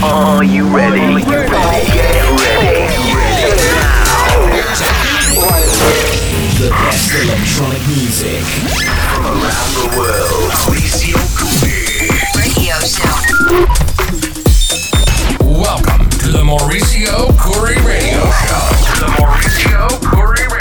Are you ready? Get ready. Now. The best electronic music From around the world. Mauricio Cury. Radio Show. Welcome to the Mauricio Cury Radio Show. The Mauricio Cury Radio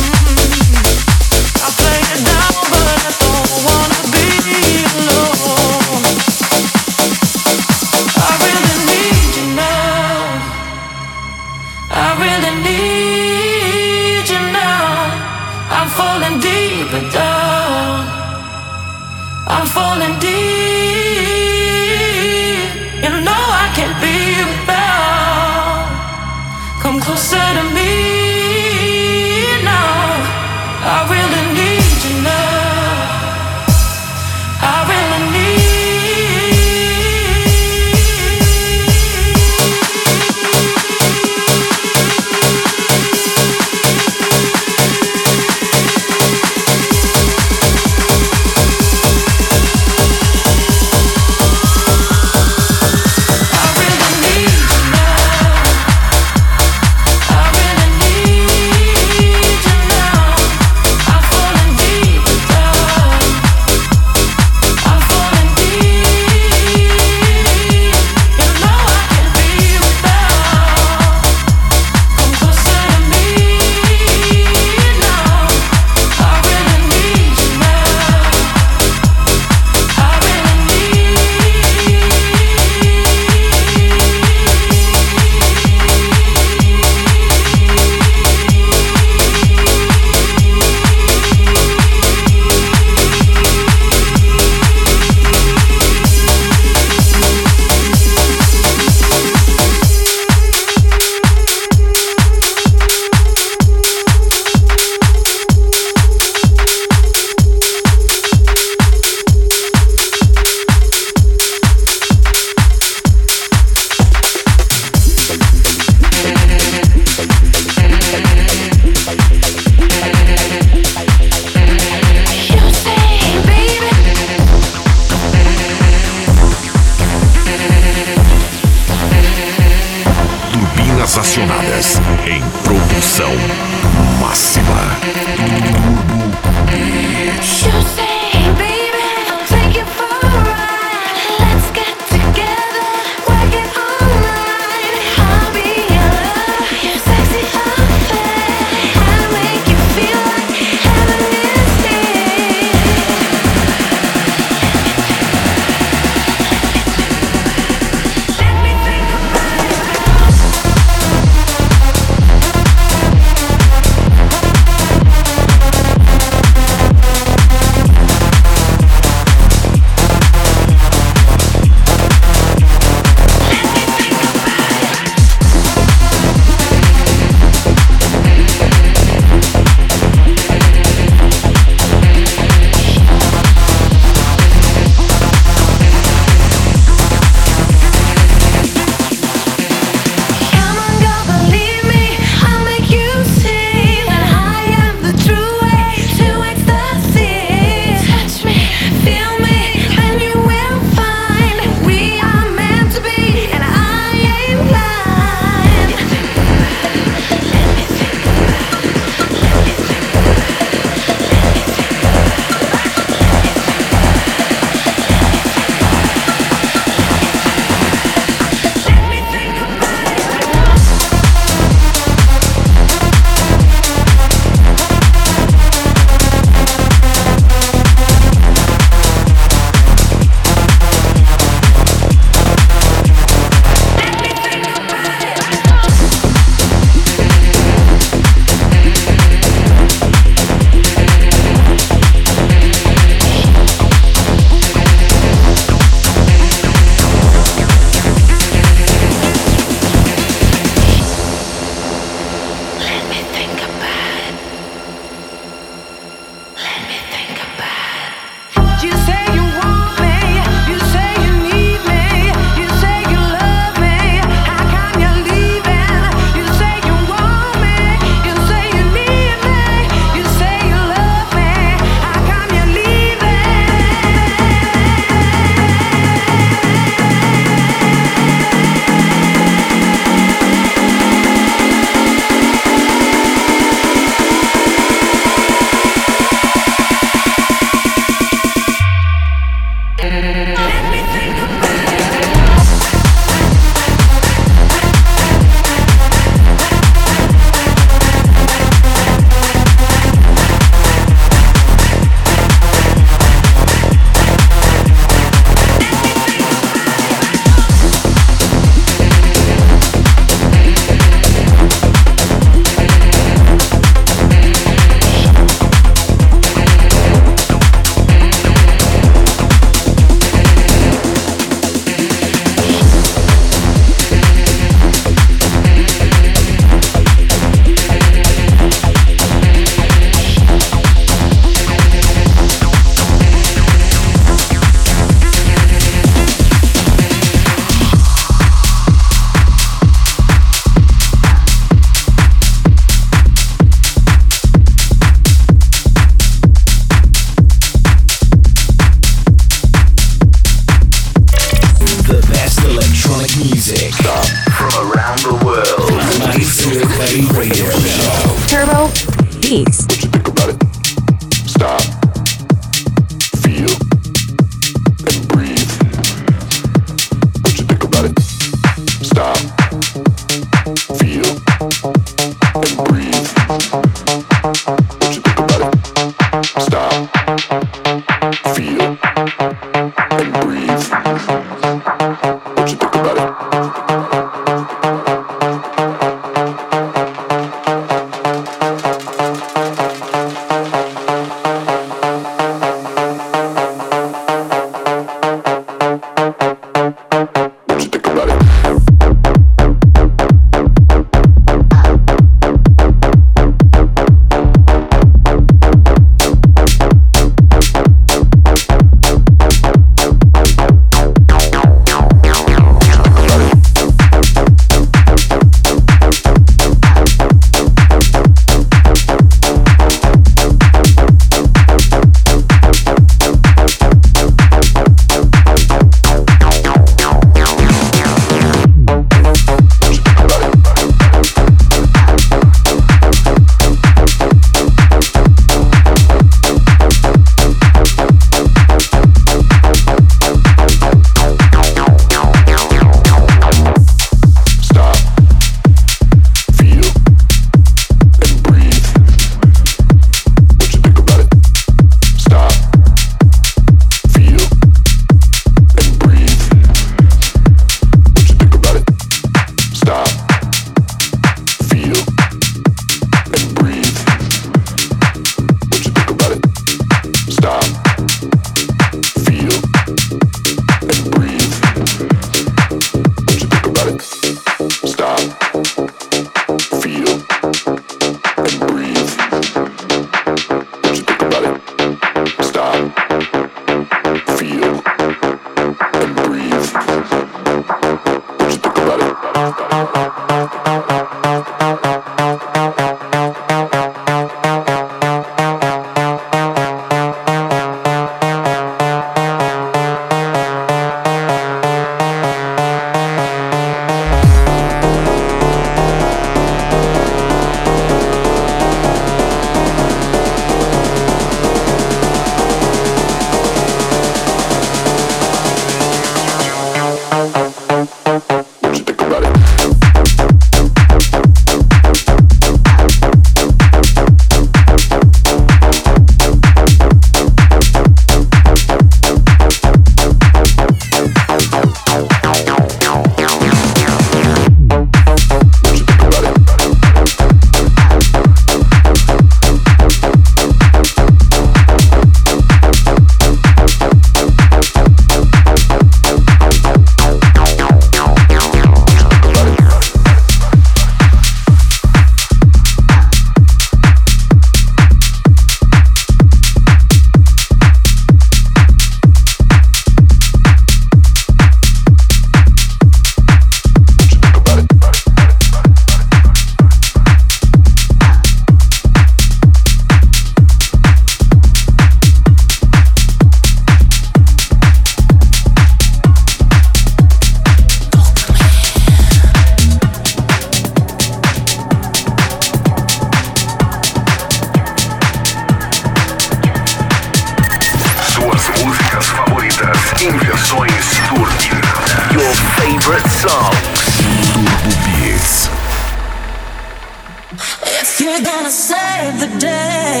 day,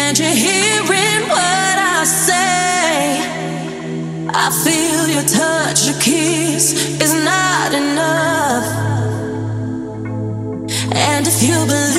and you're hearing what I say. I feel your touch, your kiss is not enough, and if you believe.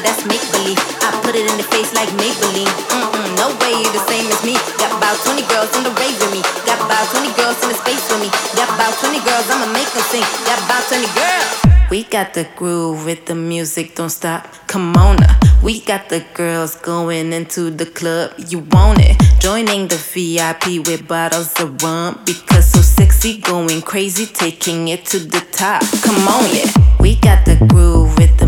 that's make believe. I put it in the face like make believe. Mm-mm, no way you the same as me. Got about 20 girls in the rave with me. Got about 20 girls in the space with me. Got about 20 girls, I'ma make them sing. Got about 20 girls. We got the groove with the music, don't stop. Come on, up. we got the girls going into the club. You want it? Joining the VIP with bottles of rum because so sexy, going crazy, taking it to the top. Come on, yeah. We got the groove with the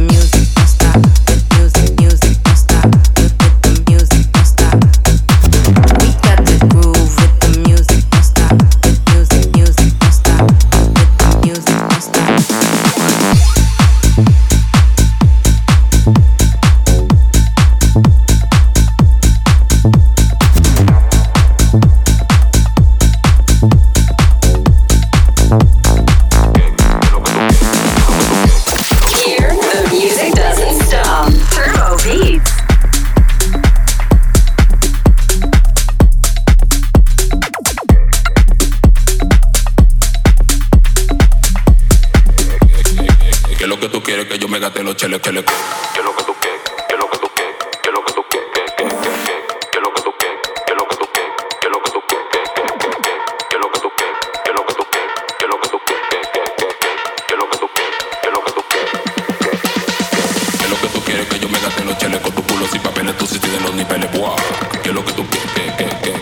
chale, chale, que, que lo que tú que, que lo que tú que, que lo que tú que, que, que, que, que, que lo que tú que, que lo que tú que, que lo que tú que, que, que, que, que, que lo que tú que, que lo que tú que, que lo que tú que, que, que, que, que, que lo que tú que, que lo que tú que, que, que lo que tú quieres que yo me gaste los chales con tu culo sin papeles, tú sí tienes los niveles, buah, que lo que tú que, que, que, que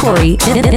Corey in,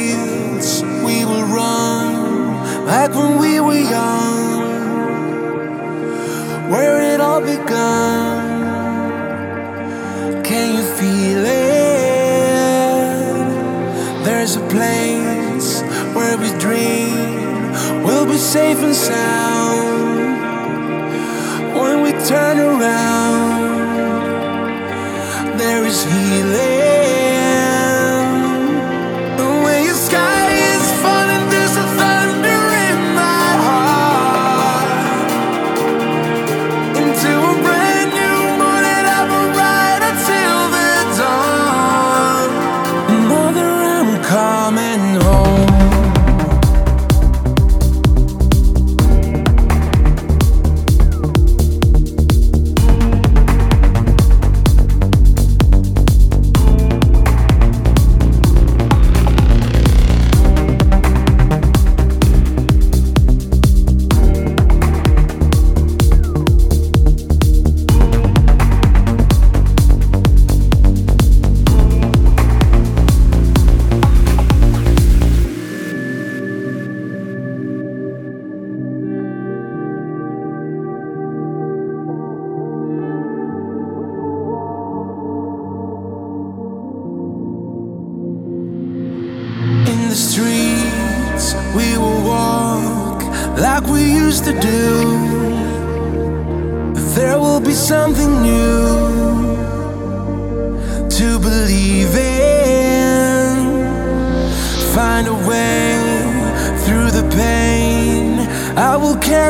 fields we will run, back when we were young, where it all began. Can you feel it? There's a place where we dream, we'll be safe and sound when we turn around. There is healing.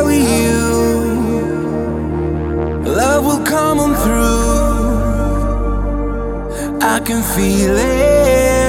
with you, love will come on through. I can feel it.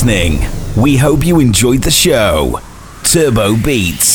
Listening. We hope you enjoyed the show. Turbo Beats.